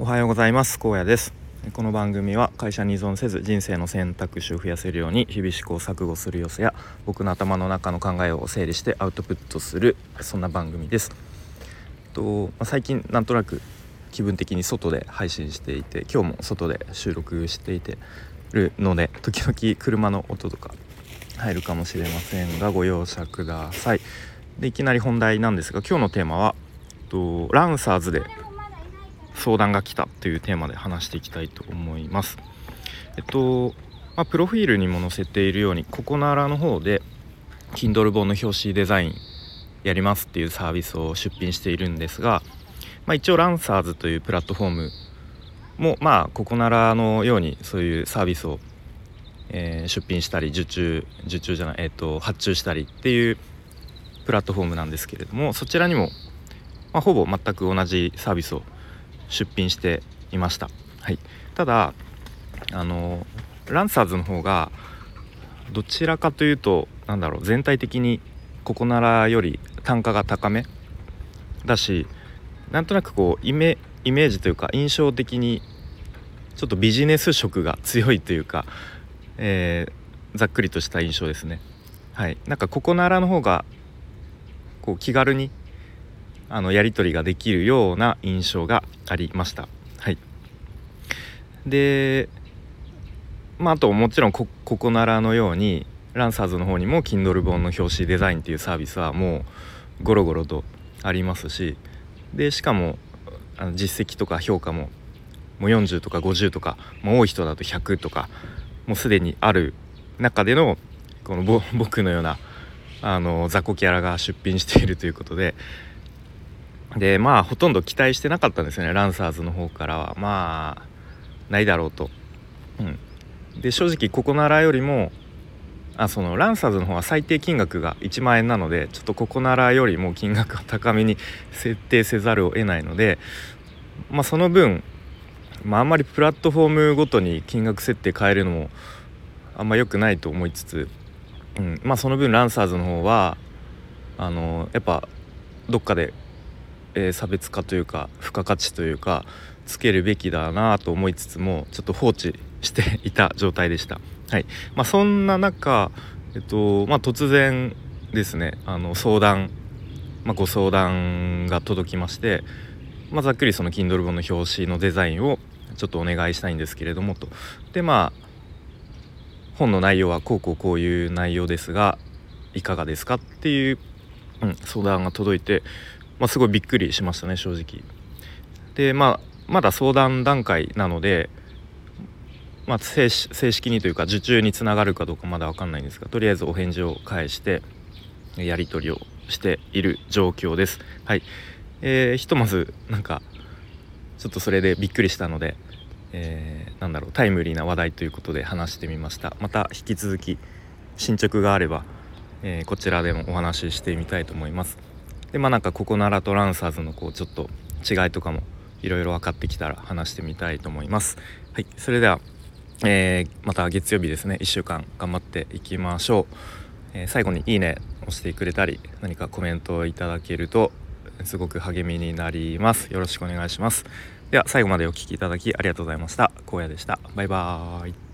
おはようございます。高野です。この番組は会社に依存せず人生の選択肢を増やせるように日々試行錯誤する様子や僕の頭の中の考えを整理してアウトプットするそんな番組です。と、まあ、最近なんとなく気分的に外で配信していて今日も外で収録していてるので時々車の音とか入るかもしれませんがご容赦ください。でいきなり本題なんですが今日のテーマはとランサーズで相談が来たというテーマで話していきたいと思います。えっと、まあ、プロフィールにも載せているようにココナラの方で Kindle 本の表紙デザインやりますっていうサービスを出品しているんですが、まあ、一応ランサーズというプラットフォームもまあココナラのようにそういうサービスを、えー、出品したり受注受注じゃない、えーと発注したりっていうプラットフォームなんですけれどもそちらにも、まあ、ほぼ全く同じサービスを出品していました、はい、ただあのランサーズの方がどちらかというとなんだろう全体的にココナラより単価が高め。だしなんとなくこうイメイメージというか印象的にちょっとビジネス色が強いというか、えー、ざっくりとした印象ですね。はい、なんかココナラの方がこう気軽にあのやり取りができるような印象がありました。はい、でまあ、あともちろんここならのようにランサーズの方にも Kindle 本の表紙デザインっていうサービスはもうゴロゴロとありますしでしかもあの実績とか評価ももう40とか50とか、まあ、多い人だと100とかもうすでにある中でのこの 僕のようなあの雑魚キャラが出品しているということででまあほとんど期待してなかったんですよねランサーズの方からは。まあないだろうと。うん、で正直ここならよりもあそのランサーズの方は最低金額が1万円なのでちょっとここならよりも金額が高めに 設定せざるを得ないのでまあその分、まあ、あんまりプラットフォームごとに金額設定変えるのもあんま良くないと思いつつうん、まあその分ランサーズの方はあのやっぱどっかで、えー、差別化というか付加価値というかつけるべきだなと思いつつもちょっと放置していた状態でした。はいまあ、そんな中、えっとまあ、突然ですねあの相談、まあ、ご相談が届きまして、ま、ざっくりその Kindle 本の表紙のデザインをちょっとお願いしたいんですけれどもとでまあ本の内容はこうこうこういう内容ですがいかがですかっていう、うん、相談が届いて、まあ、すごいびっくりしましたね正直。でまあまだ相談段階なので、まあ、正式にというか受注につながるかどうかまだ分かんないんですがとりあえずお返事を返してやり取りをしている状況です。はい、えー、ひとまずなんかちょっとそれでびっくりしたのでえー、なんだろうタイムリーな話題ということで話してみましたまた引き続き進捗があれば、えー、こちらでもお話ししてみたいと思いますでまあなんかココナラとランサーズのこうちょっと違いとかもいろいろ分かってきたら話してみたいと思います。はい。それでは、えー、また月曜日ですね。1週間頑張っていきましょう、え最後にいいね押してくれたり何かコメントをいただけるとすごく励みになります。よろしくお願いします。では最後までお聴きいただきありがとうございました。荒野でした。バイバーイ。